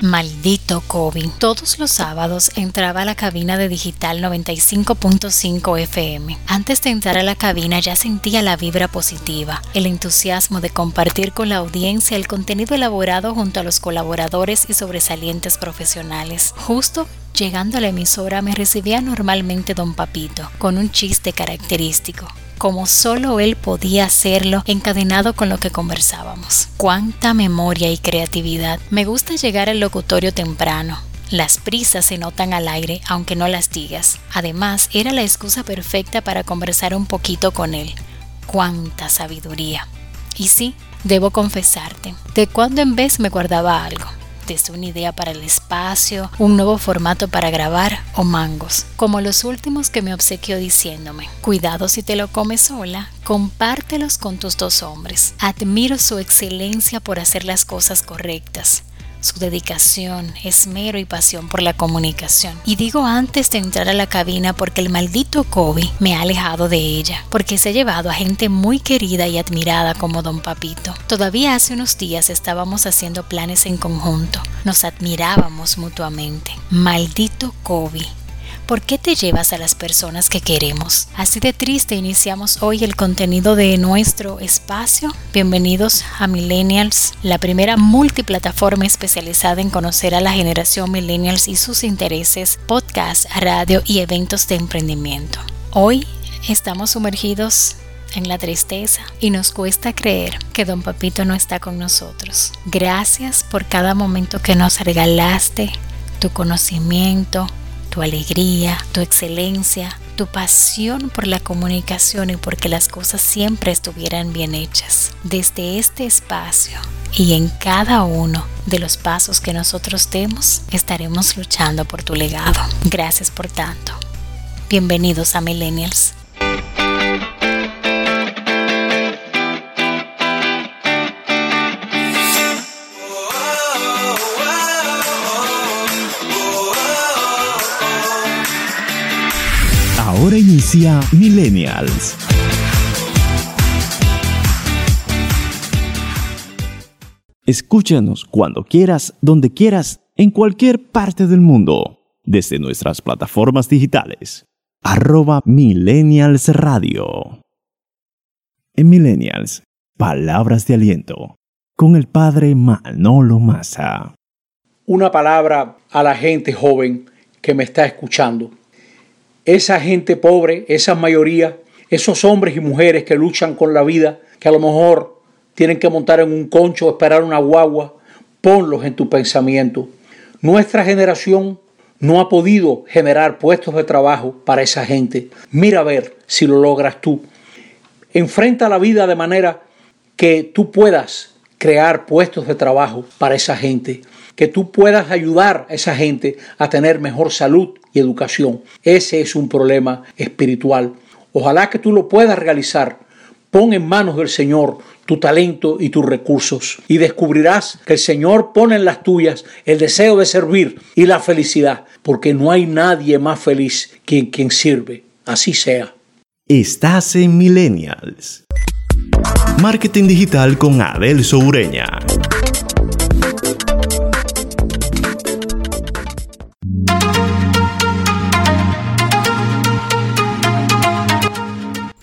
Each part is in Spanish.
Maldito COVID. Todos los sábados entraba a la cabina de Digital 95.5 FM. Antes de entrar a la cabina ya sentía la vibra positiva, el entusiasmo de compartir con la audiencia el contenido elaborado junto a los colaboradores y sobresalientes profesionales. Justo llegando a la emisora me recibía normalmente don Papito, con un chiste característico como solo él podía hacerlo encadenado con lo que conversábamos. Cuánta memoria y creatividad. Me gusta llegar al locutorio temprano. Las prisas se notan al aire aunque no las digas. Además, era la excusa perfecta para conversar un poquito con él. Cuánta sabiduría. Y sí, debo confesarte, de cuando en vez me guardaba algo una idea para el espacio, un nuevo formato para grabar o mangos, como los últimos que me obsequió diciéndome, cuidado si te lo comes sola, compártelos con tus dos hombres. Admiro su excelencia por hacer las cosas correctas su dedicación, esmero y pasión por la comunicación. Y digo antes de entrar a la cabina porque el maldito COVID me ha alejado de ella, porque se ha llevado a gente muy querida y admirada como don Papito. Todavía hace unos días estábamos haciendo planes en conjunto, nos admirábamos mutuamente. Maldito COVID ¿Por qué te llevas a las personas que queremos? Así de triste iniciamos hoy el contenido de nuestro espacio. Bienvenidos a Millennials, la primera multiplataforma especializada en conocer a la generación Millennials y sus intereses, podcast, radio y eventos de emprendimiento. Hoy estamos sumergidos en la tristeza y nos cuesta creer que don Papito no está con nosotros. Gracias por cada momento que nos regalaste, tu conocimiento, tu alegría, tu excelencia, tu pasión por la comunicación y porque las cosas siempre estuvieran bien hechas. Desde este espacio y en cada uno de los pasos que nosotros demos, estaremos luchando por tu legado. Gracias por tanto. Bienvenidos a Millennials. Ahora inicia Millennials. Escúchanos cuando quieras, donde quieras, en cualquier parte del mundo, desde nuestras plataformas digitales. Arroba Millennials Radio. En Millennials, palabras de aliento, con el padre Manolo Massa. Una palabra a la gente joven que me está escuchando esa gente pobre, esa mayoría, esos hombres y mujeres que luchan con la vida, que a lo mejor tienen que montar en un concho o esperar una guagua, ponlos en tu pensamiento. Nuestra generación no ha podido generar puestos de trabajo para esa gente. Mira a ver si lo logras tú. Enfrenta la vida de manera que tú puedas crear puestos de trabajo para esa gente, que tú puedas ayudar a esa gente a tener mejor salud y educación. Ese es un problema espiritual. Ojalá que tú lo puedas realizar. Pon en manos del Señor tu talento y tus recursos y descubrirás que el Señor pone en las tuyas el deseo de servir y la felicidad, porque no hay nadie más feliz que quien sirve. Así sea. Estás en Millennials. Marketing Digital con Abel Soureña.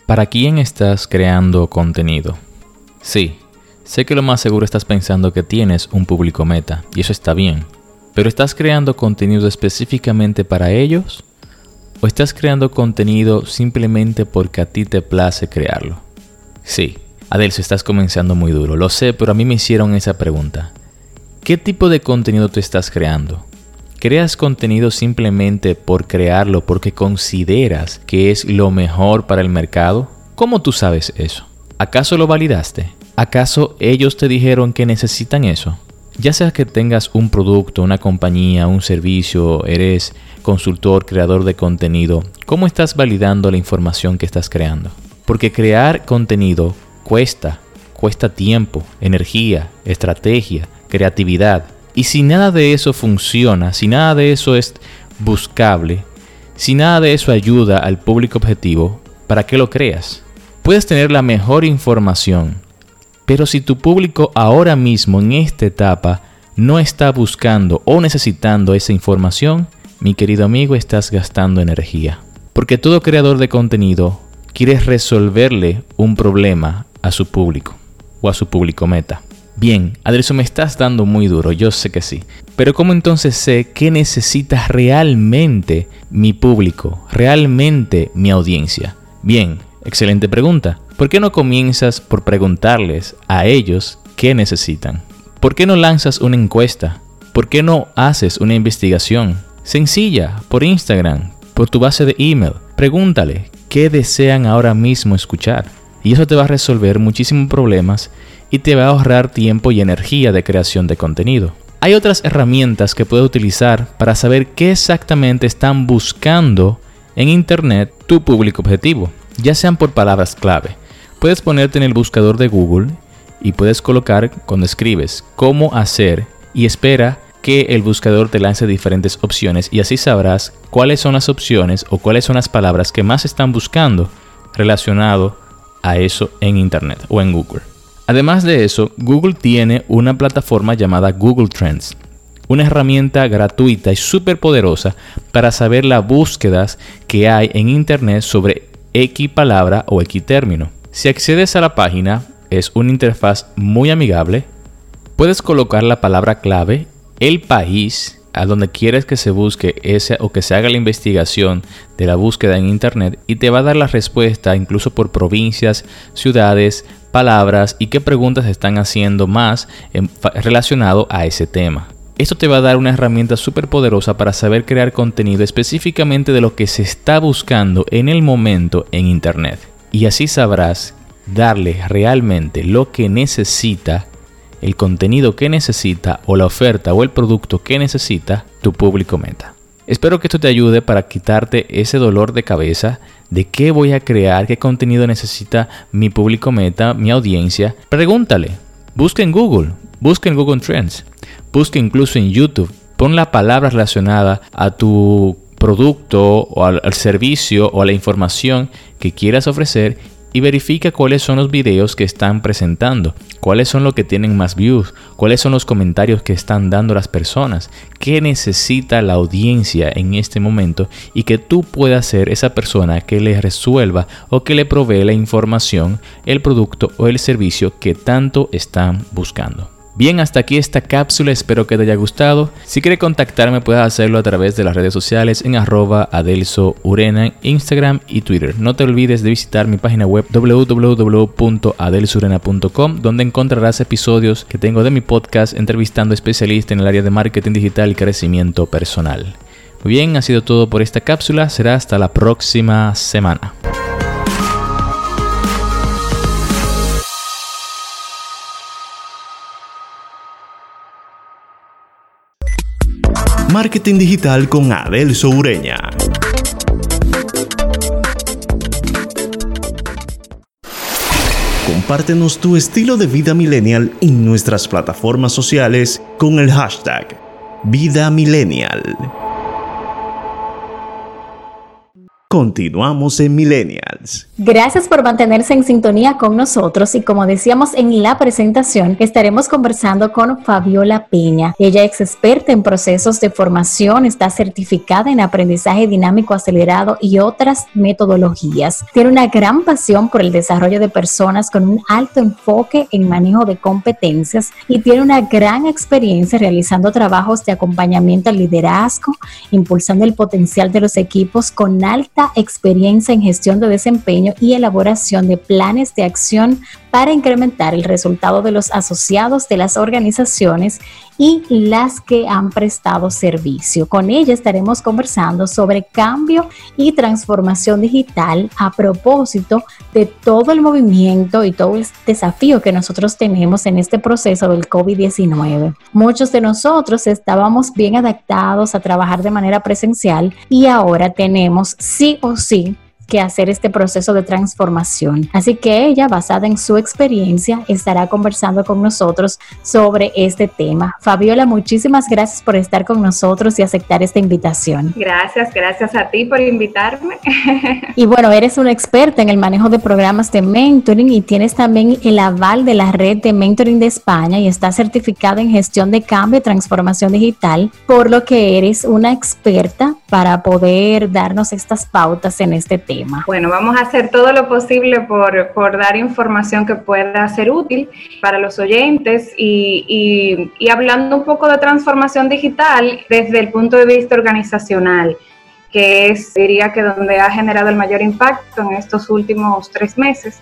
¿Para quién estás creando contenido? Sí, sé que lo más seguro estás pensando que tienes un público meta, y eso está bien, pero ¿estás creando contenido específicamente para ellos? ¿O estás creando contenido simplemente porque a ti te place crearlo? Sí, Adelso, estás comenzando muy duro, lo sé, pero a mí me hicieron esa pregunta. ¿Qué tipo de contenido tú estás creando? Creas contenido simplemente por crearlo porque consideras que es lo mejor para el mercado? ¿Cómo tú sabes eso? ¿Acaso lo validaste? ¿Acaso ellos te dijeron que necesitan eso? Ya sea que tengas un producto, una compañía, un servicio, eres consultor, creador de contenido, ¿cómo estás validando la información que estás creando? Porque crear contenido cuesta, cuesta tiempo, energía, estrategia, creatividad. Y si nada de eso funciona, si nada de eso es buscable, si nada de eso ayuda al público objetivo, ¿para qué lo creas? Puedes tener la mejor información, pero si tu público ahora mismo en esta etapa no está buscando o necesitando esa información, mi querido amigo, estás gastando energía. Porque todo creador de contenido quiere resolverle un problema a su público o a su público meta. Bien, Adelso, me estás dando muy duro, yo sé que sí. Pero ¿cómo entonces sé qué necesita realmente mi público, realmente mi audiencia? Bien, excelente pregunta. ¿Por qué no comienzas por preguntarles a ellos qué necesitan? ¿Por qué no lanzas una encuesta? ¿Por qué no haces una investigación? Sencilla, por Instagram, por tu base de email. Pregúntale qué desean ahora mismo escuchar. Y eso te va a resolver muchísimos problemas y te va a ahorrar tiempo y energía de creación de contenido. Hay otras herramientas que puedes utilizar para saber qué exactamente están buscando en Internet tu público objetivo, ya sean por palabras clave. Puedes ponerte en el buscador de Google y puedes colocar cuando escribes cómo hacer y espera que el buscador te lance diferentes opciones y así sabrás cuáles son las opciones o cuáles son las palabras que más están buscando relacionado a eso en Internet o en Google. Además de eso, Google tiene una plataforma llamada Google Trends, una herramienta gratuita y súper poderosa para saber las búsquedas que hay en Internet sobre X palabra o X término. Si accedes a la página, es una interfaz muy amigable. Puedes colocar la palabra clave, el país, a donde quieres que se busque ese o que se haga la investigación de la búsqueda en internet y te va a dar la respuesta incluso por provincias, ciudades, palabras y qué preguntas están haciendo más relacionado a ese tema. Esto te va a dar una herramienta súper poderosa para saber crear contenido específicamente de lo que se está buscando en el momento en Internet. Y así sabrás darle realmente lo que necesita, el contenido que necesita o la oferta o el producto que necesita tu público meta. Espero que esto te ayude para quitarte ese dolor de cabeza de qué voy a crear, qué contenido necesita mi público meta, mi audiencia. Pregúntale, busca en Google, busca en Google Trends, busca incluso en YouTube, pon la palabra relacionada a tu producto o al, al servicio o a la información que quieras ofrecer y verifica cuáles son los videos que están presentando, cuáles son los que tienen más views, cuáles son los comentarios que están dando las personas, qué necesita la audiencia en este momento y que tú puedas ser esa persona que le resuelva o que le provee la información, el producto o el servicio que tanto están buscando. Bien, hasta aquí esta cápsula, espero que te haya gustado. Si quieres contactarme puedes hacerlo a través de las redes sociales en arroba Adelso Urena en Instagram y Twitter. No te olvides de visitar mi página web www.adelsurena.com donde encontrarás episodios que tengo de mi podcast entrevistando especialistas en el área de marketing digital y crecimiento personal. Muy bien, ha sido todo por esta cápsula, será hasta la próxima semana. Marketing Digital con Adelso Ureña. Compártenos tu estilo de vida millennial en nuestras plataformas sociales con el hashtag Vida Millennial. Continuamos en Millennials. Gracias por mantenerse en sintonía con nosotros y como decíamos en la presentación, estaremos conversando con Fabiola Peña. Ella es experta en procesos de formación, está certificada en aprendizaje dinámico acelerado y otras metodologías. Tiene una gran pasión por el desarrollo de personas con un alto enfoque en manejo de competencias y tiene una gran experiencia realizando trabajos de acompañamiento al liderazgo, impulsando el potencial de los equipos con alta experiencia en gestión de desempeño y elaboración de planes de acción para incrementar el resultado de los asociados de las organizaciones y las que han prestado servicio. Con ella estaremos conversando sobre cambio y transformación digital a propósito de todo el movimiento y todo el desafío que nosotros tenemos en este proceso del COVID-19. Muchos de nosotros estábamos bien adaptados a trabajar de manera presencial y ahora tenemos sí o sí que hacer este proceso de transformación. Así que ella, basada en su experiencia, estará conversando con nosotros sobre este tema. Fabiola, muchísimas gracias por estar con nosotros y aceptar esta invitación. Gracias, gracias a ti por invitarme. Y bueno, eres una experta en el manejo de programas de mentoring y tienes también el aval de la red de mentoring de España y estás certificada en gestión de cambio y transformación digital, por lo que eres una experta para poder darnos estas pautas en este tema. Bueno, vamos a hacer todo lo posible por, dar información que pueda ser útil para los oyentes y hablando un poco de transformación digital desde el punto de vista organizacional que es, diría que donde ha generado el mayor impacto en estos últimos tres meses,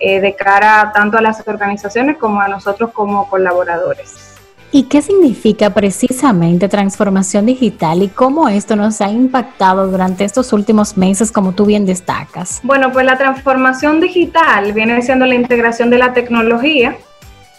eh, de cara tanto a las organizaciones como a nosotros como colaboradores. ¿Y qué significa precisamente transformación digital y cómo esto nos ha impactado durante estos últimos meses, como tú bien destacas? Bueno, pues la transformación digital viene siendo la integración de la tecnología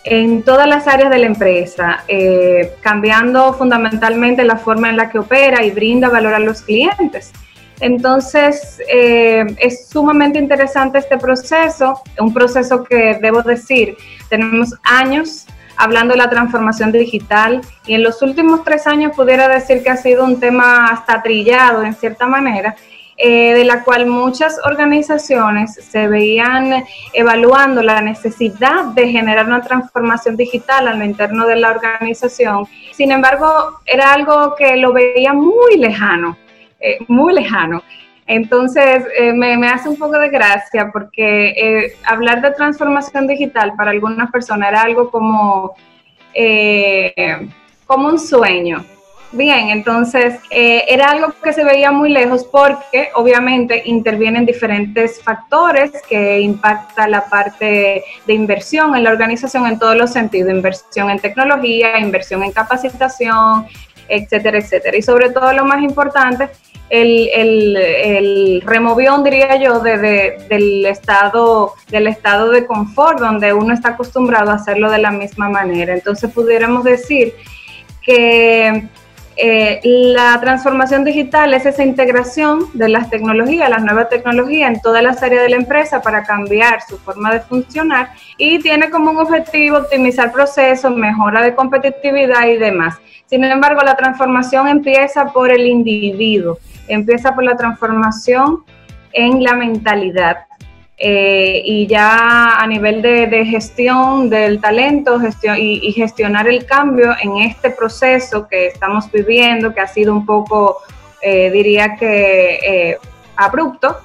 en todas las áreas de la empresa, eh, cambiando fundamentalmente la forma en la que opera y brinda valor a los clientes. Entonces, eh, es sumamente interesante este proceso, un proceso que debo decir, tenemos años hablando de la transformación digital y en los últimos tres años pudiera decir que ha sido un tema hasta trillado en cierta manera, eh, de la cual muchas organizaciones se veían evaluando la necesidad de generar una transformación digital a lo interno de la organización. Sin embargo, era algo que lo veía muy lejano, eh, muy lejano. Entonces, eh, me, hace un poco de gracia porque eh, hablar de transformación digital para algunas personas era algo como, eh, como un sueño. Bien, entonces era algo que se veía muy lejos porque obviamente intervienen diferentes factores que impactan la parte de inversión en la organización en todos los sentidos, inversión en tecnología, inversión en capacitación, etcétera, etcétera. Y sobre todo lo más importante el, el, el removión, diría yo, de, del, estado, del estado de confort, donde uno está acostumbrado a hacerlo de la misma manera. Entonces pudiéramos decir que eh, la transformación digital es esa integración de las tecnologías, las nuevas tecnologías en todas las áreas de la empresa para cambiar su forma de funcionar y tiene como un objetivo optimizar procesos, mejora de competitividad y demás. Sin embargo, la transformación empieza por el individuo empieza por la transformación en la mentalidad. Eh, y ya a nivel de, gestión del talento gestión, y, gestionar el cambio en este proceso que estamos viviendo, que ha sido un poco, eh, diría que, eh, abrupto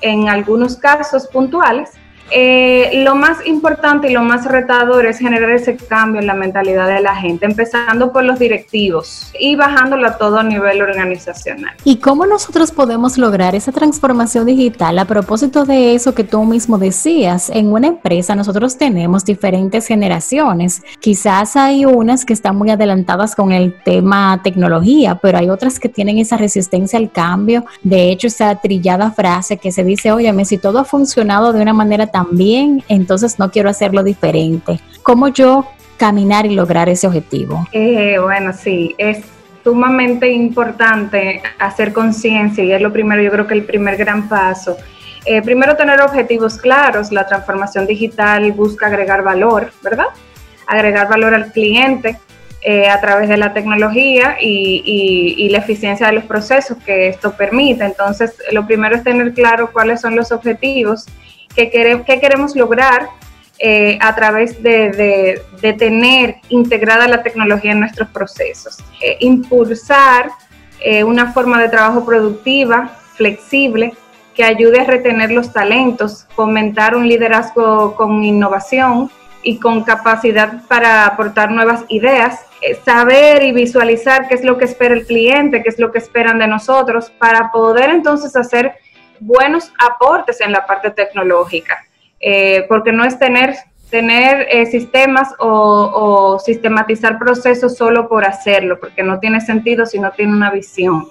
en algunos casos puntuales, eh, lo más importante y lo más retador es generar ese cambio en la mentalidad de la gente, empezando por los directivos y bajándolo a todo nivel organizacional. ¿Y cómo nosotros podemos lograr esa transformación digital? A propósito de eso que tú mismo decías, en una empresa nosotros tenemos diferentes generaciones. Quizás hay unas que están muy adelantadas con el tema tecnología, pero hay otras que tienen esa resistencia al cambio. De hecho, esa trillada frase que se dice, oye, si todo ha funcionado de una manera tan bien, entonces no quiero hacerlo diferente. ¿Cómo yo caminar y lograr ese objetivo? Eh, bueno, sí, es sumamente importante hacer conciencia y es lo primero, yo creo que el primer gran paso. Eh, primero tener objetivos claros, la transformación digital busca agregar valor, ¿verdad? Agregar valor al cliente eh, a través de la tecnología y, y, la eficiencia de los procesos que esto permite. Entonces, lo primero es tener claro cuáles son los objetivos que, queremos lograr eh, a través de, tener integrada la tecnología en nuestros procesos. Eh, impulsar eh, una forma de trabajo productiva, flexible, que ayude a retener los talentos, fomentar un liderazgo con innovación y con capacidad para aportar nuevas ideas, saber y visualizar qué es lo que espera el cliente, qué es lo que esperan de nosotros, para poder entonces hacer buenos aportes en la parte tecnológica, eh, porque no es tener, tener eh, sistemas o, sistematizar procesos solo por hacerlo, porque no tiene sentido si no tiene una visión.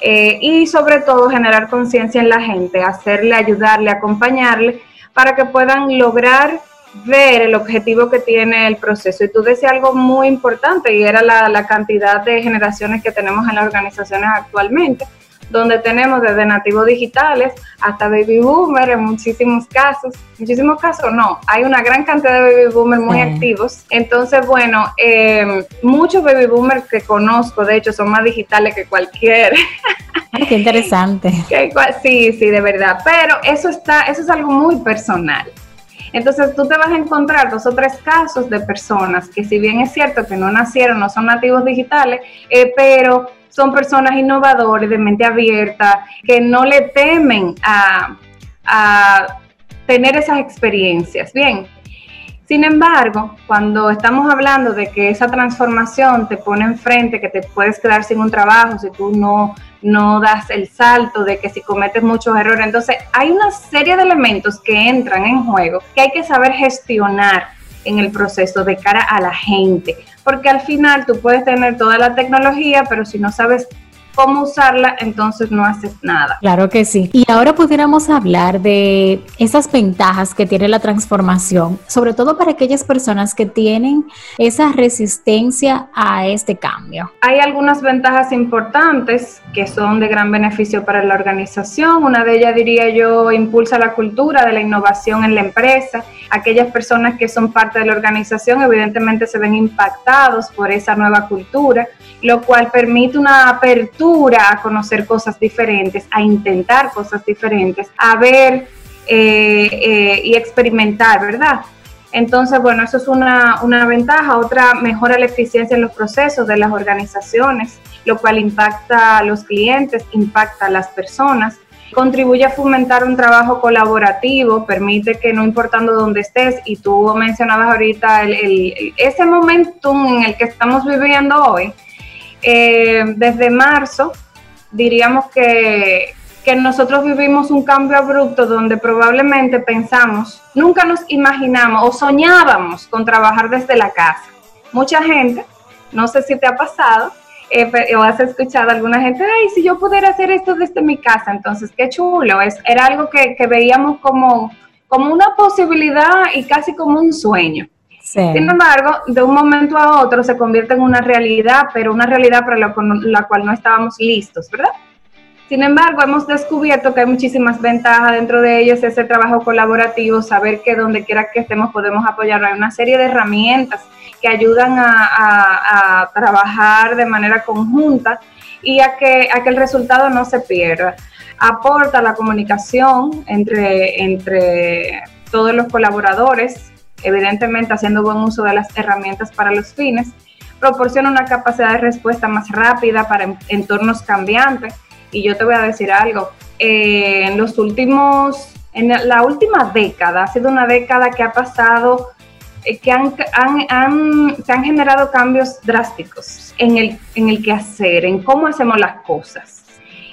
Eh, y sobre todo generar conciencia en la gente, hacerle, ayudarle, acompañarle para que puedan lograr ver el objetivo que tiene el proceso. Y tú decías algo muy importante y era la, la cantidad de generaciones que tenemos en las organizaciones actualmente donde tenemos desde nativos digitales hasta baby boomer en muchísimos casos. Muchísimos casos no, hay una gran cantidad de baby boomers muy activos. Entonces, bueno, eh, muchos baby boomers que conozco, de hecho, son más digitales que cualquier. Qué interesante. sí, sí, de verdad. Pero eso está, eso es algo muy personal. Entonces tú te vas a encontrar dos o tres casos de personas que si bien es cierto que no nacieron, no son nativos digitales, eh, pero son personas innovadoras, de mente abierta, que no le temen a, a tener esas experiencias. Bien, sin embargo, cuando estamos hablando de que esa transformación te pone enfrente, que te puedes quedar sin un trabajo si tú no, no das el salto, de que si cometes muchos errores, entonces hay una serie de elementos que entran en juego que hay que saber gestionar en el proceso de cara a la gente, porque al final tú puedes tener toda la tecnología, pero si no sabes cómo usarla, entonces no haces nada. Claro que sí. Y ahora pudiéramos hablar de esas ventajas que tiene la transformación, sobre todo para aquellas personas que tienen esa resistencia a este cambio. Hay algunas ventajas importantes que son de gran beneficio para la organización. Una de ellas, diría yo, impulsa la cultura de la innovación en la empresa. Aquellas personas que son parte de la organización evidentemente se ven impactados por esa nueva cultura, lo cual permite una apertura a conocer cosas diferentes, a intentar cosas diferentes, a ver eh, eh, y experimentar, ¿verdad? Entonces, bueno, eso es una, una, ventaja. Otra, mejora la eficiencia en los procesos de las organizaciones, lo cual impacta a los clientes, impacta a las personas. Contribuye a fomentar un trabajo colaborativo, permite que no importando dónde estés, y tú mencionabas ahorita el, ese momentum en el que estamos viviendo hoy, eh, desde marzo, diríamos que, que nosotros vivimos un cambio abrupto donde probablemente pensamos, nunca nos imaginamos o soñábamos con trabajar desde la casa. Mucha gente, no sé si te ha pasado, eh, o has escuchado a alguna gente, ay, si yo pudiera hacer esto desde mi casa, entonces qué chulo, es, era algo que, que veíamos como, como una posibilidad y casi como un sueño. Sin embargo, de un momento a otro se convierte en una realidad, pero una realidad para la, cual no estábamos listos, ¿verdad? Sin embargo, hemos descubierto que hay muchísimas ventajas dentro de ellos, ese trabajo colaborativo, saber que donde quiera que estemos podemos apoyar. Hay una serie de herramientas que ayudan a, trabajar de manera conjunta y a que, a que el resultado no se pierda. Aporta la comunicación entre, entre todos los colaboradores, evidentemente haciendo buen uso de las herramientas para los fines, proporciona una capacidad de respuesta más rápida para entornos cambiantes. Y yo te voy a decir algo, eh, en los últimos, en la última década, ha sido una década que ha pasado, eh, que han, se han generado cambios drásticos en el, en el quehacer, en cómo hacemos las cosas.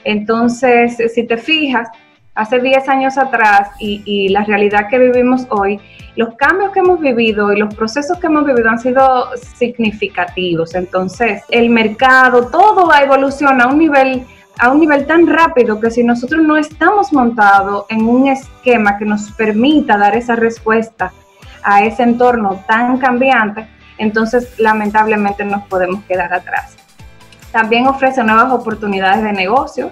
Entonces, si te fijas, hace 10 años atrás y, la realidad que vivimos hoy, los cambios que hemos vivido y los procesos que hemos vivido han sido significativos. Entonces, el mercado, todo va a a un nivel a un nivel tan rápido que si nosotros no estamos montados en un esquema que nos permita dar esa respuesta a ese entorno tan cambiante, entonces lamentablemente nos podemos quedar atrás. También ofrece nuevas oportunidades de negocio,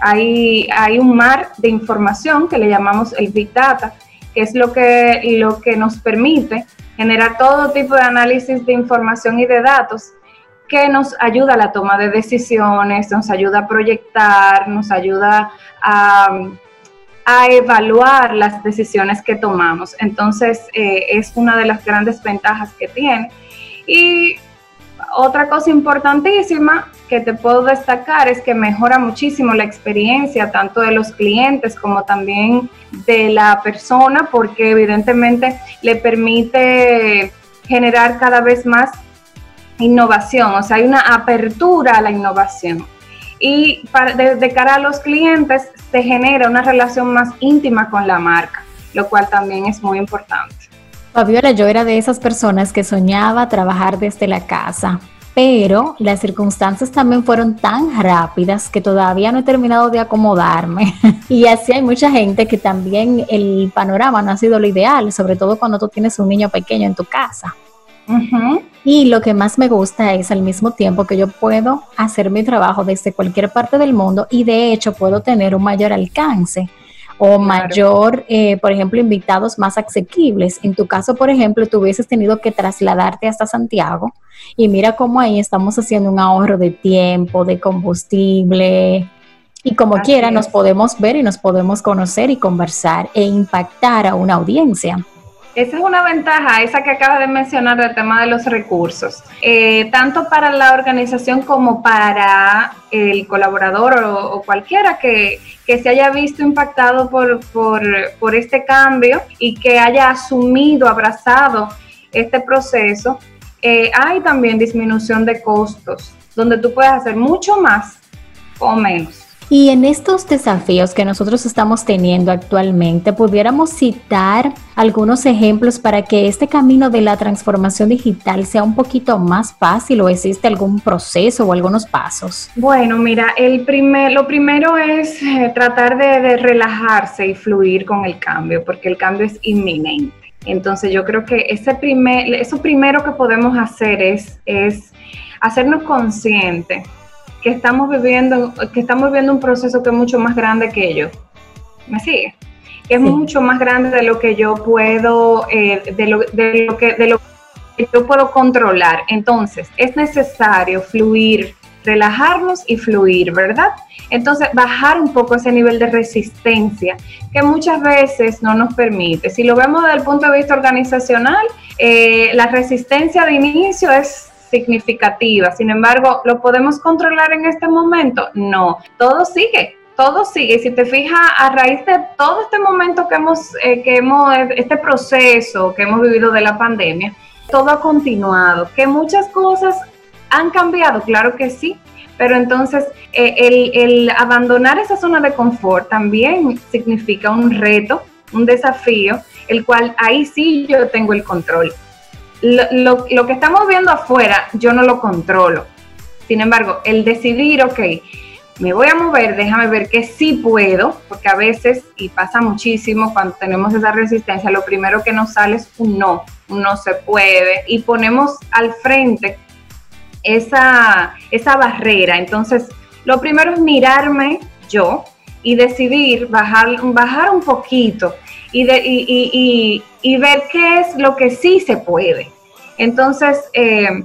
hay, un mar de información que le llamamos el Big Data, que es lo que, nos permite generar todo tipo de análisis de información y de datos que nos ayuda a la toma de decisiones, nos ayuda a proyectar, nos ayuda a, a evaluar las decisiones que tomamos. Entonces, eh, es una de las grandes ventajas que tiene. Y otra cosa importantísima que te puedo destacar es que mejora muchísimo la experiencia tanto de los clientes como también de la persona porque evidentemente le permite generar cada vez más innovación, o sea, hay una apertura a la innovación. Y para, de, cara a los clientes se genera una relación más íntima con la marca, lo cual también es muy importante. Fabiola, yo era de esas personas que soñaba trabajar desde la casa, pero las circunstancias también fueron tan rápidas que todavía no he terminado de acomodarme. y así hay mucha gente que también el panorama no ha sido lo ideal, sobre todo cuando tú tienes un niño pequeño en tu casa. Y lo que más me gusta es al mismo tiempo que yo puedo hacer mi trabajo desde cualquier parte del mundo y de hecho puedo tener un mayor alcance o mayor, eh, por ejemplo, invitados más asequibles. En tu caso, por ejemplo, tú hubieses tenido que trasladarte hasta Santiago y mira cómo ahí estamos haciendo un ahorro de tiempo, de combustible. Y como quiera, nos podemos ver y nos podemos conocer y conversar e impactar a una audiencia. Esa es una ventaja, esa que acabas de mencionar del tema de los recursos, eh, tanto para la organización como para el colaborador o, cualquiera que, se haya visto impactado por, por, este cambio y que haya asumido, abrazado este proceso. Eh, hay también disminución de costos, donde tú puedes hacer mucho más o menos. Y en estos desafíos que nosotros estamos teniendo actualmente, pudiéramos citar algunos ejemplos para que este camino de la transformación digital sea un poquito más fácil o existe algún proceso o algunos pasos. Bueno, mira, el primer, lo primero es eh, tratar de, relajarse y fluir con el cambio, porque el cambio es inminente. Entonces yo creo que ese primer, eso primero que podemos hacer es, es hacernos conscientes que estamos viviendo, que estamos viviendo un proceso que es mucho más grande que yo. ¿Me sigue? Que es mucho más grande de lo que yo puedo, eh, de, lo, de, lo, que, de lo que yo puedo controlar. Entonces, es necesario fluir, relajarnos y fluir, ¿verdad? Entonces, bajar un poco ese nivel de resistencia que muchas veces no nos permite. Si lo vemos desde el punto de vista organizacional, eh, la resistencia de inicio es significativa. Sin embargo, ¿lo podemos controlar en este momento? No, todo sigue. Todo sigue. Si te fijas, a raíz de todo este momento que hemos, eh, que hemos, este proceso que hemos vivido de la pandemia, todo ha continuado. Que muchas cosas han cambiado, claro que sí, pero entonces eh, el, el, abandonar esa zona de confort también significa un reto, un desafío, el cual ahí sí yo tengo el control lo, lo, que estamos viendo afuera, yo no lo controlo. Sin embargo, el decidir, ok, me voy a mover, déjame ver que sí puedo, porque a veces, y pasa muchísimo cuando tenemos esa resistencia, lo primero que nos sale es un no, un no se puede, y ponemos al frente esa, esa barrera. Entonces, lo primero es mirarme yo y decidir bajar, bajar un poquito y, de, y, y, ver qué es lo que sí se puede. Entonces, eh,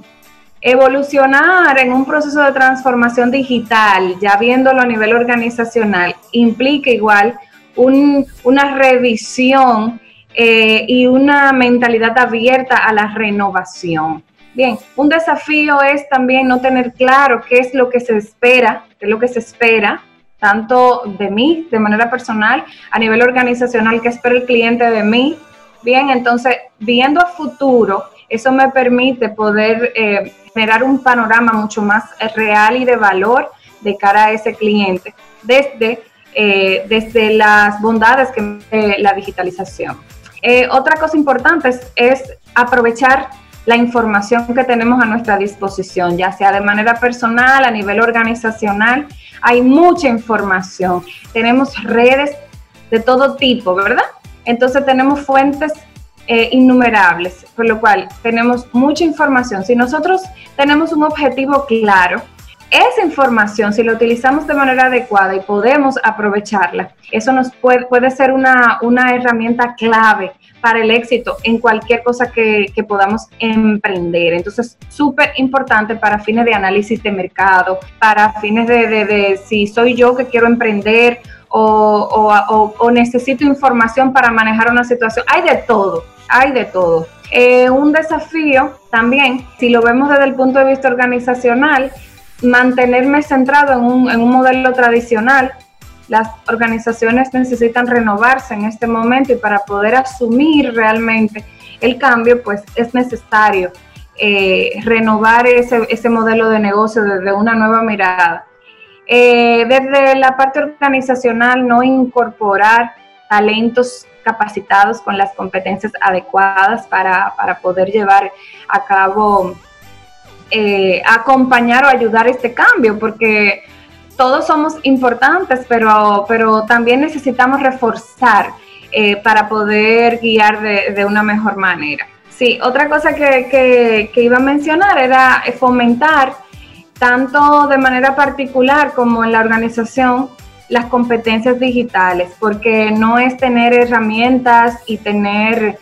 evolucionar en un proceso de transformación digital, ya viéndolo a nivel organizacional, implica igual una revisión eh, y una mentalidad abierta a la renovación. Bien, un desafío es también no tener claro qué es lo que se espera, qué es lo que se espera tanto de mí de manera personal, a nivel organizacional, que espera el cliente de mí. Bien, entonces, viendo a futuro, eso me permite poder eh, generar un panorama mucho más real y de valor de cara a ese cliente, desde, eh, desde las bondades que eh, la digitalización. otra cosa importante es aprovechar la información que tenemos a nuestra disposición, ya sea de manera personal, a nivel organizacional. Hay mucha información. Tenemos redes de todo tipo, ¿verdad? Entonces tenemos fuentes eh, innumerables, por lo cual tenemos mucha información. Si nosotros tenemos un objetivo claro, esa información, si la utilizamos de manera adecuada y podemos aprovecharla, eso nos puede, puede ser una, una herramienta clave para el éxito en cualquier cosa que, podamos emprender. Entonces, súper importante para fines de análisis de mercado, para fines de, si soy yo que quiero emprender o, necesito información para manejar una situación. Hay de todo, hay de todo. Eh, un desafío también, si lo vemos desde el punto de vista organizacional, mantenerme centrado en un, en un modelo tradicional las organizaciones necesitan renovarse en este momento y para poder asumir realmente el cambio, pues es necesario eh, renovar ese, modelo de negocio desde una nueva mirada. Eh, desde la parte organizacional, no incorporar talentos capacitados con las competencias adecuadas para, poder llevar a cabo, eh, acompañar o ayudar este cambio, porque todos somos importantes, pero, pero también necesitamos reforzar eh, para poder guiar de, una mejor manera. Sí, otra cosa que, que, iba a mencionar era fomentar tanto de manera particular como en la organización las competencias digitales, porque no es tener herramientas y tener,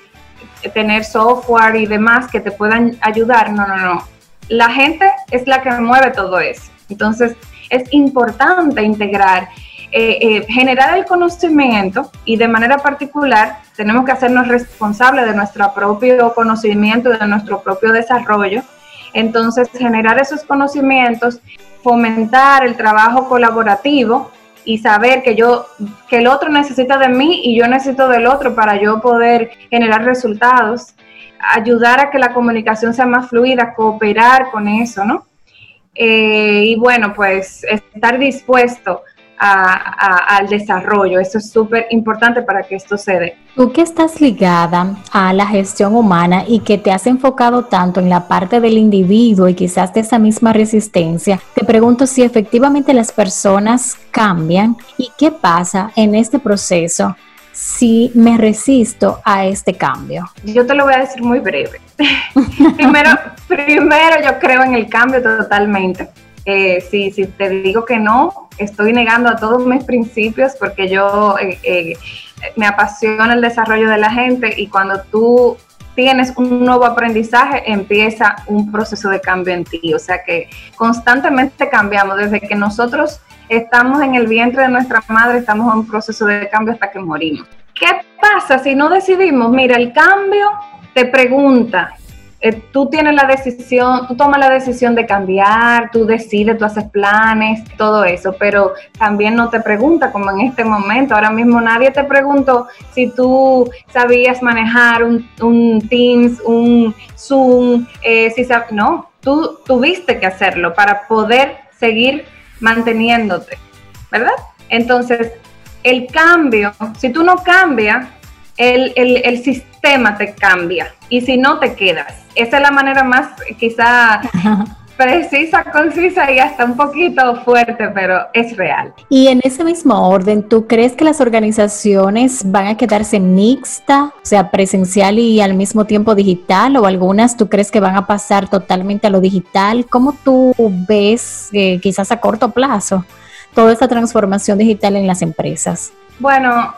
tener software y demás que te puedan ayudar, no, no, no. La gente es la que mueve todo eso. Entonces, es importante integrar, eh, eh, generar el conocimiento y de manera particular tenemos que hacernos responsables de nuestro propio conocimiento, de nuestro propio desarrollo. Entonces, generar esos conocimientos, fomentar el trabajo colaborativo y saber que yo que el otro necesita de mí y yo necesito del otro para yo poder generar resultados, ayudar a que la comunicación sea más fluida, cooperar con eso, ¿no? Eh, y bueno, pues estar dispuesto al desarrollo. Eso es súper importante para que esto se dé. Tú que estás ligada a la gestión humana y que te has enfocado tanto en la parte del individuo y quizás de esa misma resistencia, te pregunto si efectivamente las personas cambian y qué pasa en este proceso si me resisto a este cambio? Yo te lo voy a decir muy breve. primero, primero yo creo en el cambio totalmente. Eh, si, te digo que no, estoy negando a todos mis principios porque yo eh, eh, me apasiona el desarrollo de la gente y cuando tú tienes un nuevo aprendizaje, empieza un proceso de cambio en ti. O sea que constantemente cambiamos desde que nosotros estamos en el vientre de nuestra madre, estamos en un proceso de cambio hasta que morimos. ¿Qué pasa si no decidimos? Mira, el cambio te pregunta, eh, tú tienes la decisión, tú tomas la decisión de cambiar, tú decides, tú haces planes, todo eso, pero también no te pregunta como en este momento, ahora mismo nadie te preguntó si tú sabías manejar un, Teams, un Zoom, eh, si no, tú tuviste que hacerlo para poder seguir manteniéndote, ¿verdad? Entonces, el cambio, si tú no cambias, el, el sistema te cambia y si no te quedas. Esa es la manera más quizá precisa, concisa y hasta un poquito fuerte, pero es real. Y en ese mismo orden, ¿tú crees que las organizaciones van a quedarse mixta, o sea, presencial y al mismo tiempo digital, o algunas tú crees que van a pasar totalmente a lo digital? ¿Cómo tú ves, eh, quizás a corto plazo, toda esta transformación digital en las empresas? Bueno,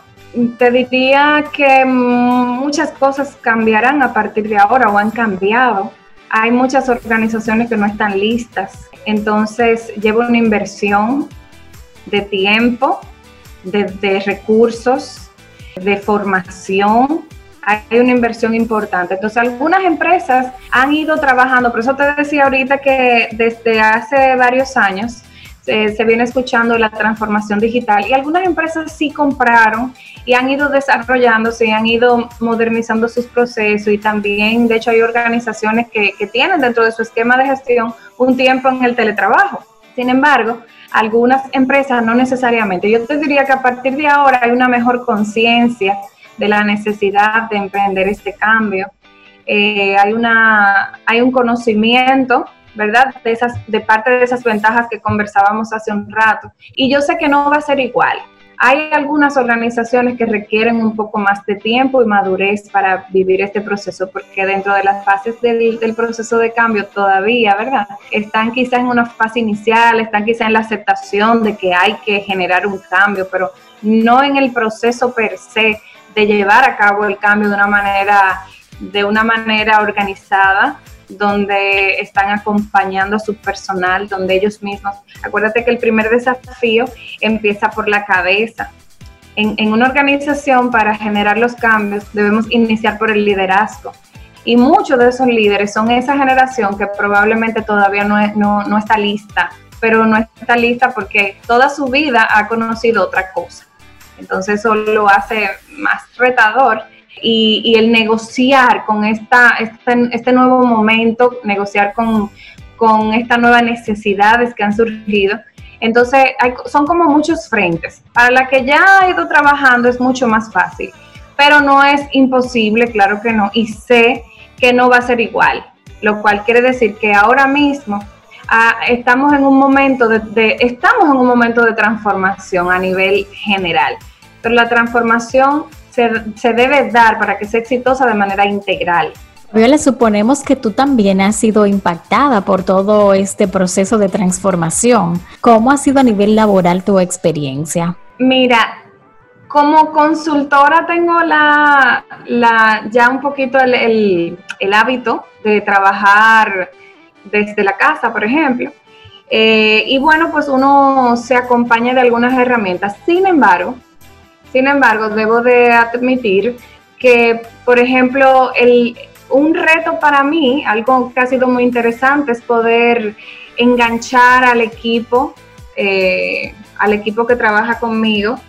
te diría que muchas cosas cambiarán a partir de ahora o han cambiado. Hay muchas organizaciones que no están listas, entonces lleva una inversión de tiempo, de, recursos, de formación, hay una inversión importante. Entonces, algunas empresas han ido trabajando, por eso te decía ahorita que desde hace varios años se viene escuchando la transformación digital y algunas empresas sí compraron y han ido desarrollándose y han ido modernizando sus procesos y también, de hecho, hay organizaciones que, que tienen dentro de su esquema de gestión un tiempo en el teletrabajo. Sin embargo, algunas empresas no necesariamente. Yo te diría que a partir de ahora hay una mejor conciencia de la necesidad de emprender este cambio. Eh, hay, una, hay un conocimiento, ¿verdad? De, esas, de parte de esas ventajas que conversábamos hace un rato. Y yo sé que no va a ser igual. Hay algunas organizaciones que requieren un poco más de tiempo y madurez para vivir este proceso, porque dentro de las fases del, proceso de cambio todavía, ¿verdad? Están quizás en una fase inicial, están quizás en la aceptación de que hay que generar un cambio, pero no en el proceso per se de llevar a cabo el cambio de una manera, de una manera organizada donde están acompañando a su personal, donde ellos mismos, acuérdate que el primer desafío empieza por la cabeza. En, una organización para generar los cambios debemos iniciar por el liderazgo. Y muchos de esos líderes son esa generación que probablemente todavía no, no está lista, pero no está lista porque toda su vida ha conocido otra cosa. Entonces eso lo hace más retador y, el negociar con esta, este, este nuevo momento, negociar con, con estas nuevas necesidades que han surgido. Entonces, son como muchos frentes. Para la que ya ha ido trabajando es mucho más fácil, pero no es imposible, claro que no, y sé que no va a ser igual, lo cual quiere decir que ahora mismo ah, estamos en un momento de, estamos en un momento de transformación a nivel general, pero la transformación se, debe dar para que sea exitosa de manera integral. Viola, suponemos que tú también has sido impactada por todo este proceso de transformación. ¿Cómo ha sido a nivel laboral tu experiencia? Mira, como consultora tengo la, ya un poquito el, hábito de trabajar desde la casa, por ejemplo. Eh, y bueno, pues uno se acompaña de algunas herramientas. Sin embargo, sin embargo, debo de admitir que, por ejemplo, el, un reto para mí, algo que ha sido muy interesante, es poder enganchar al equipo, eh, al equipo que trabaja conmigo,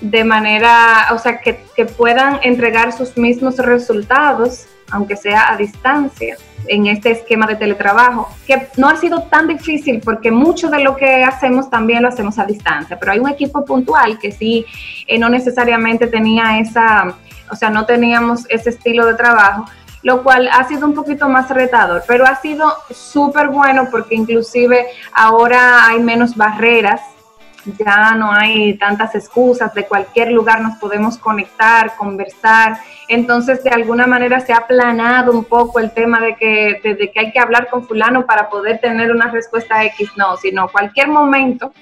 de manera, o sea, que, que, puedan entregar sus mismos resultados, aunque sea a distancia, en este esquema de teletrabajo, que no ha sido tan difícil porque mucho de lo que hacemos también lo hacemos a distancia, pero hay un equipo puntual que sí, eh, no necesariamente tenía esa, o sea, no teníamos ese estilo de trabajo, lo cual ha sido un poquito más retador, pero ha sido súper bueno porque inclusive ahora hay menos barreras, ya no hay tantas excusas, de cualquier lugar nos podemos conectar, conversar, entonces de alguna manera se ha aplanado un poco el tema de que, que hay que hablar con fulano para poder tener una respuesta X, no, sino cualquier momento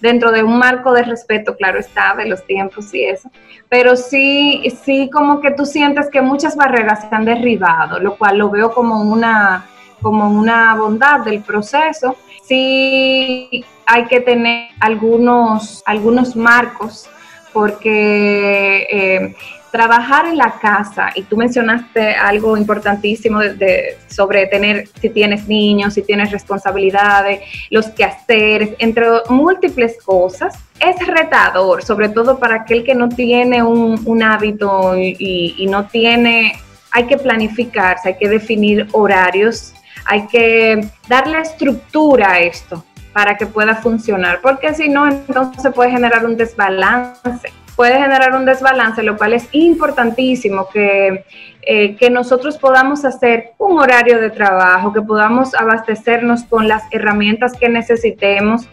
dentro de un marco de respeto, claro está, de los tiempos y eso, pero sí, sí como que tú sientes que muchas barreras se han derribado, lo cual lo veo como una, como una bondad del proceso. Sí hay que tener algunos, algunos marcos porque eh, trabajar en la casa, y tú mencionaste algo importantísimo de, sobre tener, si tienes niños, si tienes responsabilidades, los quehaceres, entre múltiples cosas, es retador, sobre todo para aquel que no tiene un, hábito y, y no tiene, hay que planificarse, hay que definir horarios, hay que darle estructura a esto para que pueda funcionar, porque si no, entonces puede generar un desbalance. Puede generar un desbalance, lo cual es importantísimo que, eh, que nosotros podamos hacer un horario de trabajo, que podamos abastecernos con las herramientas que necesitemos,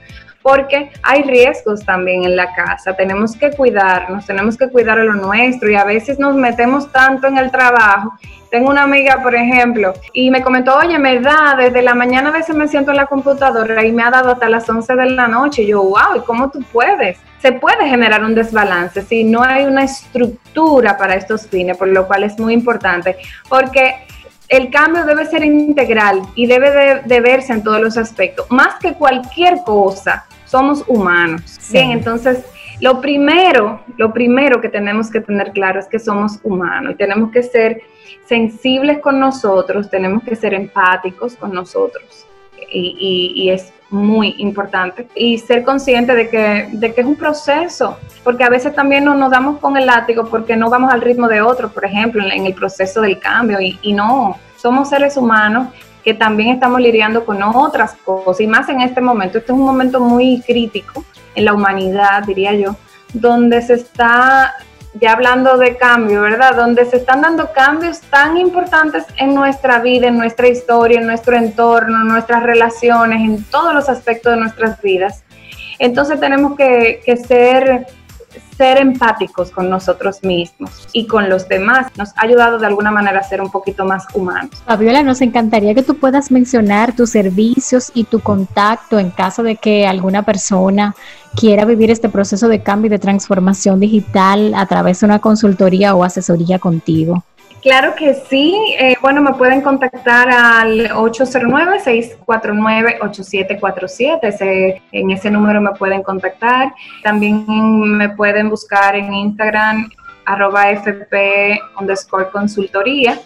porque hay riesgos también en la casa, tenemos que cuidarnos, tenemos que cuidar a lo nuestro y a veces nos metemos tanto en el trabajo. Tengo una amiga, por ejemplo, y me comentó, oye, me da, desde la mañana a veces me siento en la computadora y me ha dado hasta las 11 de la noche. Yo, wow, ¿y cómo tú puedes? se puede generar un desbalance si no hay una estructura para estos fines, por lo cual es muy importante, porque el cambio debe ser integral y debe de, verse en todos los aspectos. Más que cualquier cosa, somos humanos. Bien, entonces lo primero, lo primero que tenemos que tener claro es que somos humanos y tenemos que ser sensibles con nosotros, tenemos que ser empáticos con nosotros. Y, y, y es muy importante y ser consciente de que, de que es un proceso, porque a veces también no nos damos con el látigo porque no vamos al ritmo de otro, por ejemplo, en, el proceso del cambio y, y no, somos seres humanos que también estamos lidiando con otras cosas y más en este momento. Este es un momento muy crítico en la humanidad, diría yo, donde se está ya hablando de cambio, ¿verdad? Donde se están dando cambios tan importantes en nuestra vida, en nuestra historia, en nuestro entorno, en nuestras relaciones, en todos los aspectos de nuestras vidas. Entonces tenemos que, que ser ser empáticos con nosotros mismos y con los demás nos ha ayudado de alguna manera a ser un poquito más humanos. Fabiola, nos encantaría que tú puedas mencionar tus servicios y tu contacto en caso de que alguna persona quiera vivir este proceso de cambio y de transformación digital a través de una consultoría o asesoría contigo. Claro que sí. Eh, bueno, me pueden contactar al 809-649-8747. en ese número me pueden contactar. También me pueden buscar en Instagram arroba fp underscore consultoría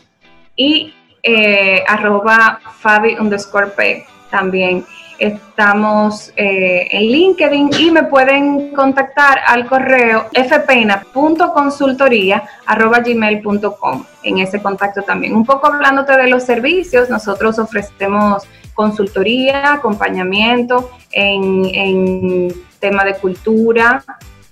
y eh, arroba fabi underscore p también. Estamos eh, en LinkedIn y me pueden contactar al correo fpena.consultoría.gmail.com en ese contacto también. Un poco hablándote de los servicios, nosotros ofrecemos consultoría, acompañamiento en, tema de cultura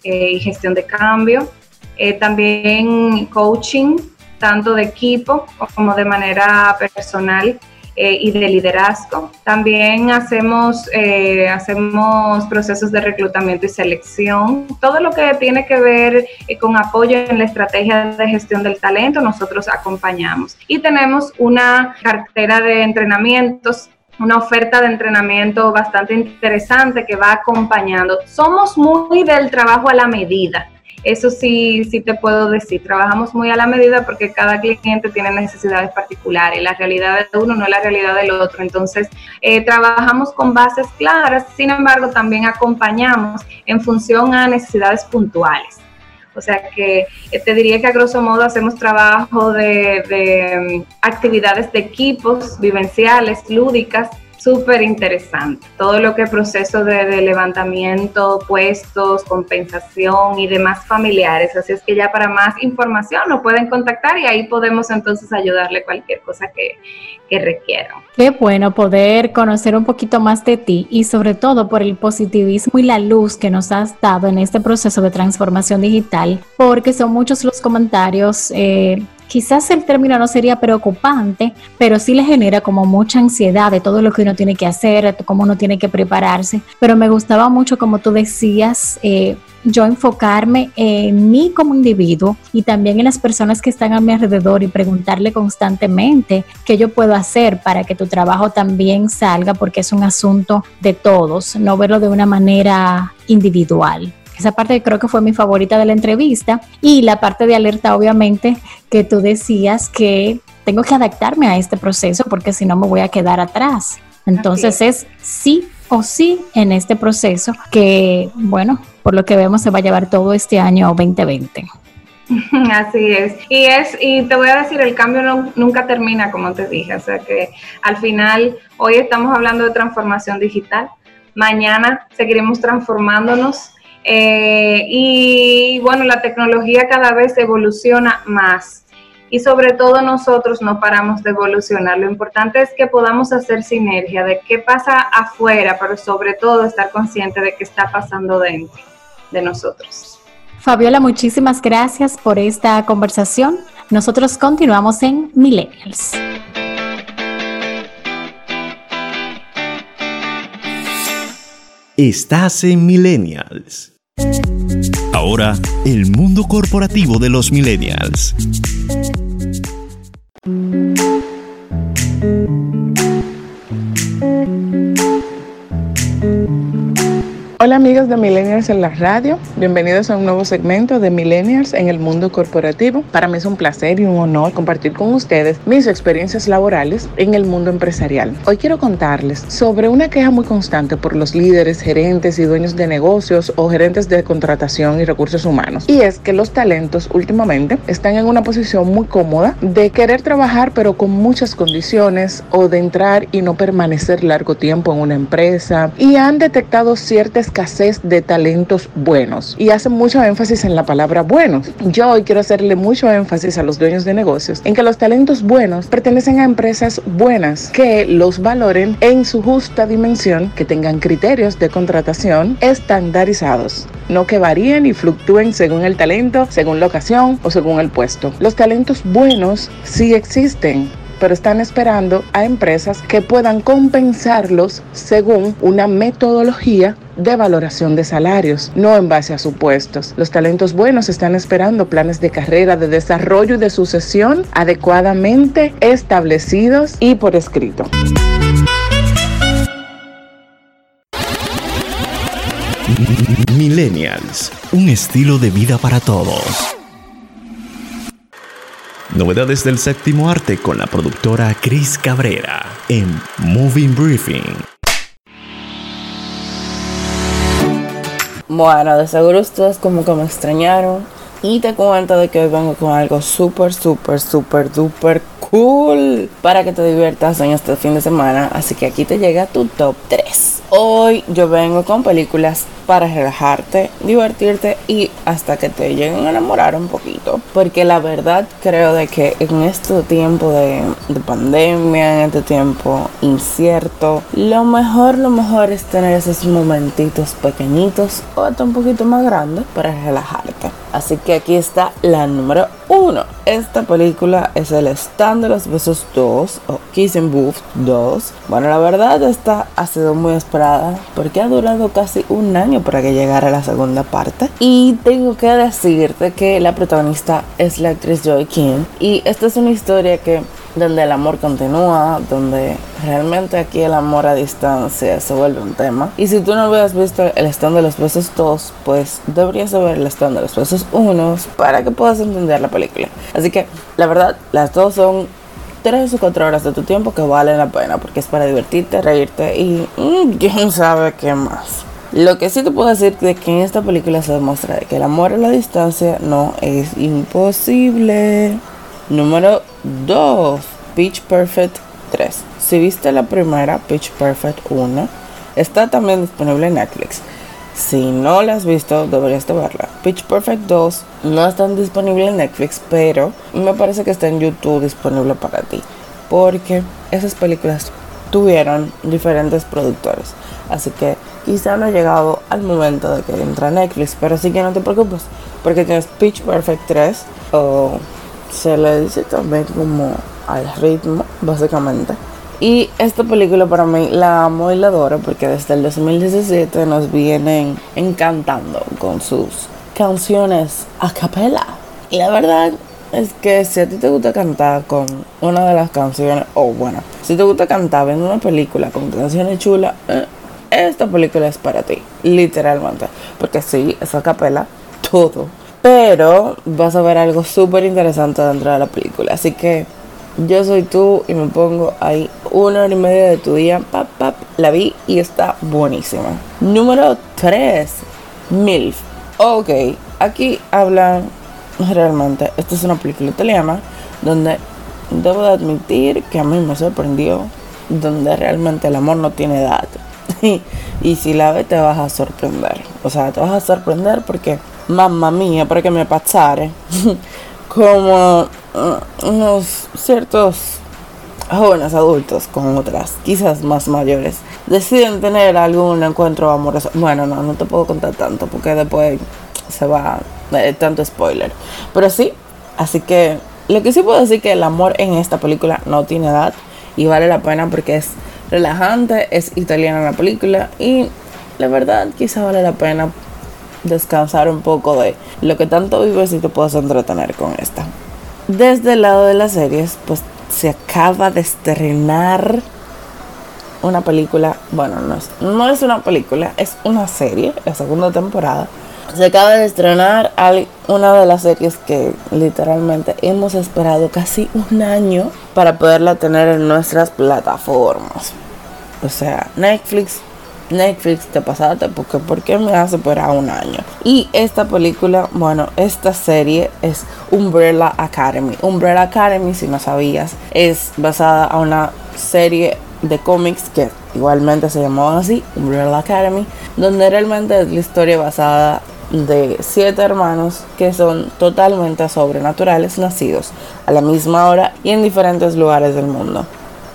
eh, y gestión de cambio. Eh, también coaching, tanto de equipo como de manera personal eh, y de liderazgo. También hacemos, eh, hacemos procesos de reclutamiento y selección. Todo lo que tiene que ver eh, con apoyo en la estrategia de gestión del talento, nosotros acompañamos. Y tenemos una cartera de entrenamientos una oferta de entrenamiento bastante interesante que va acompañando. Somos muy del trabajo a la medida. Eso sí, sí te puedo decir, trabajamos muy a la medida porque cada cliente tiene necesidades particulares, la realidad de uno no es la realidad del otro, entonces eh, trabajamos con bases claras, sin embargo también acompañamos en función a necesidades puntuales. O sea que eh, te diría que a grosso modo hacemos trabajo de, de mm, actividades de equipos vivenciales, lúdicas, súper interesante. Todo lo que es proceso de, levantamiento, puestos, compensación y demás familiares. Así es que ya para más información nos pueden contactar y ahí podemos entonces ayudarle cualquier cosa que, que requieran. Qué bueno poder conocer un poquito más de ti y sobre todo por el positivismo y la luz que nos has dado en este proceso de transformación digital, porque son muchos los comentarios. Eh, quizás el término no sería preocupante, pero sí le genera como mucha ansiedad de todo lo que uno tiene que hacer, cómo uno tiene que prepararse. Pero me gustaba mucho, como tú decías, eh, yo enfocarme en mí como individuo y también en las personas que están a mi alrededor y preguntarle constantemente qué yo puedo hacer para que tu trabajo también salga, porque es un asunto de todos, no verlo de una manera individual. Esa parte creo que fue mi favorita de la entrevista y la parte de alerta obviamente que tú decías que tengo que adaptarme a este proceso porque si no me voy a quedar atrás. Entonces es sí o sí en este proceso que, bueno, por lo que vemos se va a llevar todo este año 2020. Así es. Y es y te voy a decir, el cambio nunca termina, como te dije, o sea que al final hoy estamos hablando de transformación digital, mañana seguiremos transformándonos eh, y bueno, la tecnología cada vez evoluciona más y sobre todo nosotros no paramos de evolucionar. Lo importante es que podamos hacer sinergia de qué pasa afuera, pero sobre todo estar consciente de qué está pasando dentro de nosotros. Fabiola, muchísimas gracias por esta conversación. Nosotros continuamos en Millennials. Estás en Millennials. Ahora, el mundo corporativo de los millennials. Hola amigos de Millennials en la radio, bienvenidos a un nuevo segmento de Millennials en el mundo corporativo. Para mí es un placer y un honor compartir con ustedes mis experiencias laborales en el mundo empresarial. Hoy quiero contarles sobre una queja muy constante por los líderes, gerentes y dueños de negocios o gerentes de contratación y recursos humanos. Y es que los talentos últimamente están en una posición muy cómoda de querer trabajar pero con muchas condiciones o de entrar y no permanecer largo tiempo en una empresa y han detectado ciertas escasez de talentos buenos y hacen mucho énfasis en la palabra buenos. Yo hoy quiero hacerle mucho énfasis a los dueños de negocios en que los talentos buenos pertenecen a empresas buenas que los valoren en su justa dimensión, que tengan criterios de contratación estandarizados, no que varíen y fluctúen según el talento, según la ocasión o según el puesto. Los talentos buenos sí existen pero están esperando a empresas que puedan compensarlos según una metodología de valoración de salarios, no en base a supuestos. Los talentos buenos están esperando planes de carrera, de desarrollo y de sucesión adecuadamente establecidos y por escrito. Millennials, un estilo de vida para todos. Novedades del séptimo arte con la productora Chris Cabrera en Moving Briefing. Bueno, de seguro ustedes como que me extrañaron y te cuento de que hoy vengo con algo súper, súper, súper, súper cool para que te diviertas en este fin de semana. Así que aquí te llega tu top 3. Hoy yo vengo con películas para relajarte, divertirte y hasta que te lleguen a enamorar un poquito. Porque la verdad creo de que en este tiempo de, de, pandemia, en este tiempo incierto, lo mejor, lo mejor es tener esos momentitos pequeñitos o hasta un poquito más grandes para relajarte. Así que aquí está la número 1. Esta película es el stand de los besos 2 o Kissing Booth 2. Bueno, la verdad esta ha sido muy porque ha durado casi un año para que llegara la segunda parte. Y tengo que decirte que la protagonista es la actriz Joy King. Y esta es una historia que donde el amor continúa, donde realmente aquí el amor a distancia se vuelve un tema. Y si tú no hubieras visto el stand de los besos 2, pues deberías ver el stand de los besos 1 para que puedas entender la película. Así que la verdad, las dos son 3 o 4 horas de tu tiempo que valen la pena porque es para divertirte, reírte y quién sabe qué más. Lo que sí te puedo decir es que en esta película se demuestra que el amor a la distancia no es imposible. Número 2. Pitch Perfect 3. Si viste la primera, Pitch Perfect 1, está también disponible en Netflix. Si no la has visto, deberías de verla. Pitch Perfect 2 no está disponible en Netflix, pero me parece que está en YouTube disponible para ti. Porque esas películas tuvieron diferentes productores. Así que quizá no ha llegado al momento de que entra Netflix, pero sí que no te preocupes, porque tienes Pitch Perfect 3 o se le dice también como al ritmo, básicamente. Y esta película para mí la amo y la adoro porque desde el 2017 nos vienen encantando con sus canciones a capella. Y la verdad es que si a ti te gusta cantar con una de las canciones, o bueno, si te gusta cantar viendo una película con canciones chulas, eh, esta película es para ti, literalmente. Porque sí, es a capella, todo pero vas a ver algo súper interesante dentro de la película. Así que yo soy tú y me pongo ahí una hora y media de tu día. Pap, pap, la vi y está buenísima. Número 3. MILF. Ok, aquí hablan realmente. Esta es una película italiana donde debo de admitir que a mí me sorprendió. Donde realmente el amor no tiene edad. y si la ves te vas a sorprender. O sea, te vas a sorprender porque mamma mía, para que me pasare, como unos ciertos jóvenes adultos con otras, quizás más mayores, deciden tener algún encuentro amoroso. Bueno, no, no te puedo contar tanto porque después se va eh, tanto spoiler. Pero sí, así que lo que sí puedo decir que el amor en esta película no tiene edad y vale la pena porque es relajante, es italiana la película y la verdad quizá vale la pena descansar un poco de lo que tanto vives y te puedes entretener con esta. Desde el lado de las series, pues se acaba de estrenar una película, bueno, no es, no es una película, es una serie, la segunda temporada. Se acaba de estrenar una de las series que literalmente hemos esperado casi un año para poderla tener en nuestras plataformas. O sea, Netflix Netflix te pasaste porque ¿por me hace esperar un año? Y esta película, bueno, esta serie es Umbrella Academy. Umbrella Academy, si no sabías, es basada a una serie de cómics que igualmente se llamaban así, Umbrella Academy, donde realmente es la historia basada de siete hermanos que son totalmente sobrenaturales nacidos a la misma hora y en diferentes lugares del mundo.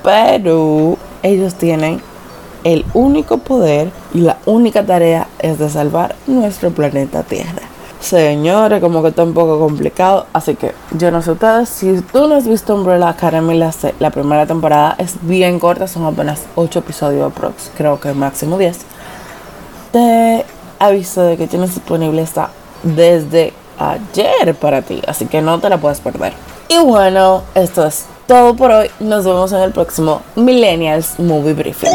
Pero ellos tienen el único poder y la única tarea es de salvar nuestro planeta Tierra. Señores, como que está un poco complicado, así que yo no sé ustedes, si tú no has visto Umbrella Academy, la, la primera temporada es bien corta, son apenas 8 episodios aprox, creo que máximo 10. Te aviso de que tienes disponible esta desde ayer para ti, así que no te la puedes perder. Y bueno, esto es todo por hoy. Nos vemos en el próximo Millennials Movie Briefing.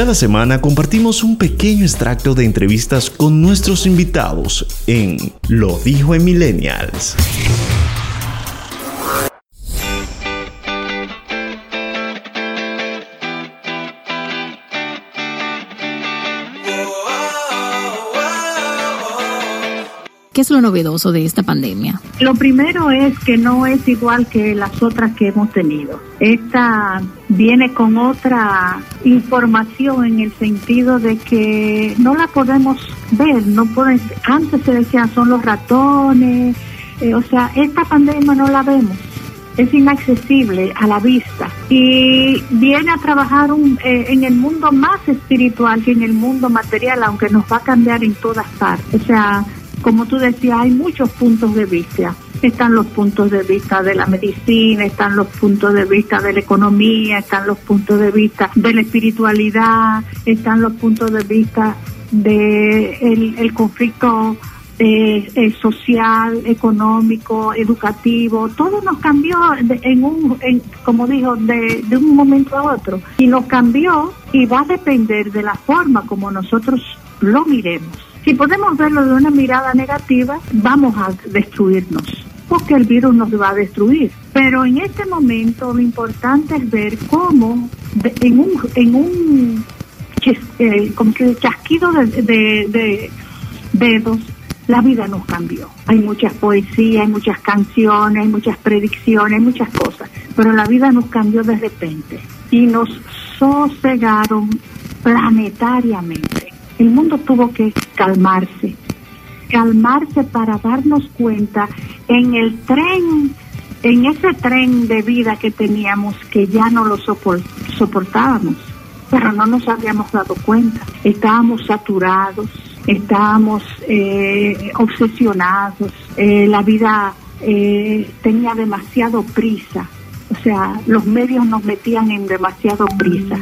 Cada semana compartimos un pequeño extracto de entrevistas con nuestros invitados en Lo dijo en Millennials. ¿Qué es lo novedoso de esta pandemia? Lo primero es que no es igual que las otras que hemos tenido. Esta viene con otra información en el sentido de que no la podemos ver, no pueden, antes se decía son los ratones, eh, o sea, esta pandemia no la vemos es inaccesible a la vista y viene a trabajar un, eh, en el mundo más espiritual que en el mundo material, aunque nos va a cambiar en todas partes. O sea, como tú decías, hay muchos puntos de vista. Están los puntos de vista de la medicina, están los puntos de vista de la economía, están los puntos de vista de la espiritualidad, están los puntos de vista de el, conflicto eh, eh, social, económico, educativo, todo nos cambió en un, como dijo, de, de un momento a otro. Y nos cambió y va a depender de la forma como nosotros lo miremos. Si podemos verlo de una mirada negativa, vamos a destruirnos, porque el virus nos va a destruir. Pero en este momento lo importante es ver cómo en un, en un eh, como que chasquido de, de, dedos la vida nos cambió. Hay muchas poesías, hay muchas canciones, hay muchas predicciones, hay muchas cosas, pero la vida nos cambió de repente y nos sosegaron planetariamente. El mundo tuvo que calmarse, calmarse para darnos cuenta en el tren, en ese tren de vida que teníamos que ya no lo soportábamos pero no nos habíamos dado cuenta. Estábamos saturados, estábamos eh, obsesionados, eh, la vida eh, tenía demasiado prisa, o sea, los medios nos metían en demasiado prisa.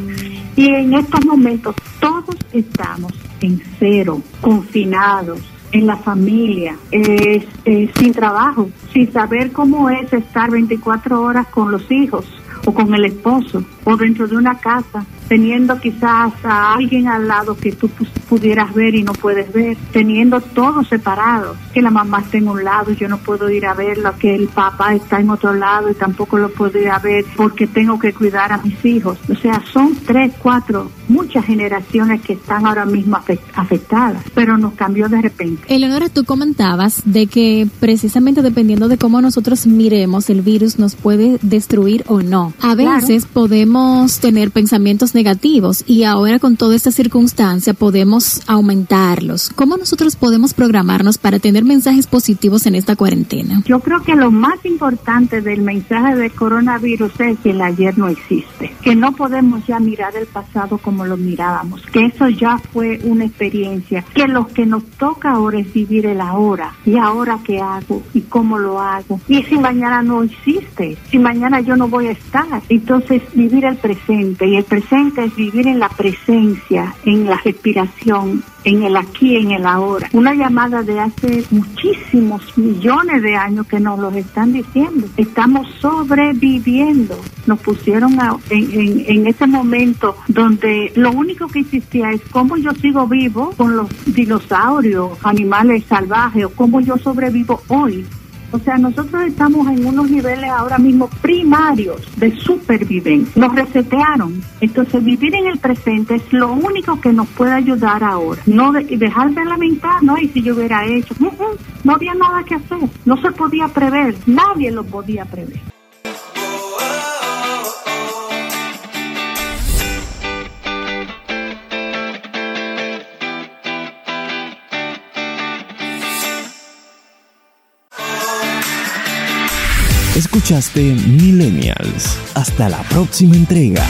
Y en estos momentos todos estamos en cero, confinados, en la familia, sin trabajo, sin saber cómo es estar 24 horas con los hijos o con el esposo o dentro de una casa teniendo quizás a alguien al lado que tú pudieras ver y no puedes ver, teniendo todo separado, que la mamá está en un lado y yo no puedo ir a verlo, que el papá está en otro lado y tampoco lo puedo ir a ver porque tengo que cuidar a mis hijos. O sea, son tres, cuatro, muchas generaciones que están ahora mismo afectadas, pero nos cambió de repente. Eleonora, tú comentabas de que precisamente dependiendo de cómo nosotros miremos, el virus nos puede destruir o no. A veces podemos tener pensamientos negativos y ahora con toda esta circunstancia podemos aumentarlos. ¿Cómo nosotros podemos programarnos para tener mensajes positivos en esta cuarentena? Yo creo que lo más importante del mensaje del coronavirus es que el ayer no existe, que no podemos ya mirar el pasado como lo mirábamos, que eso ya fue una experiencia, que lo que nos toca ahora es vivir el ahora y ahora qué hago y cómo lo hago. Y si mañana no existe, si mañana yo no voy a estar, entonces vivir el presente y el presente es vivir en la presencia, en la respiración, en el aquí, en el ahora. Una llamada de hace muchísimos millones de años que nos lo están diciendo. Estamos sobreviviendo. Nos pusieron en, en, ese momento donde lo único que existía es cómo yo sigo vivo con los dinosaurios, animales salvajes, o cómo yo sobrevivo hoy o sea, nosotros estamos en unos niveles ahora mismo primarios de supervivencia. Nos resetearon. Entonces, vivir en el presente es lo único que nos puede ayudar ahora. No dejar de lamentar, ¿no? Y si yo hubiera hecho, no había nada que hacer. No se podía prever. Nadie lo podía prever. Escuchaste Millennials. Hasta la próxima entrega.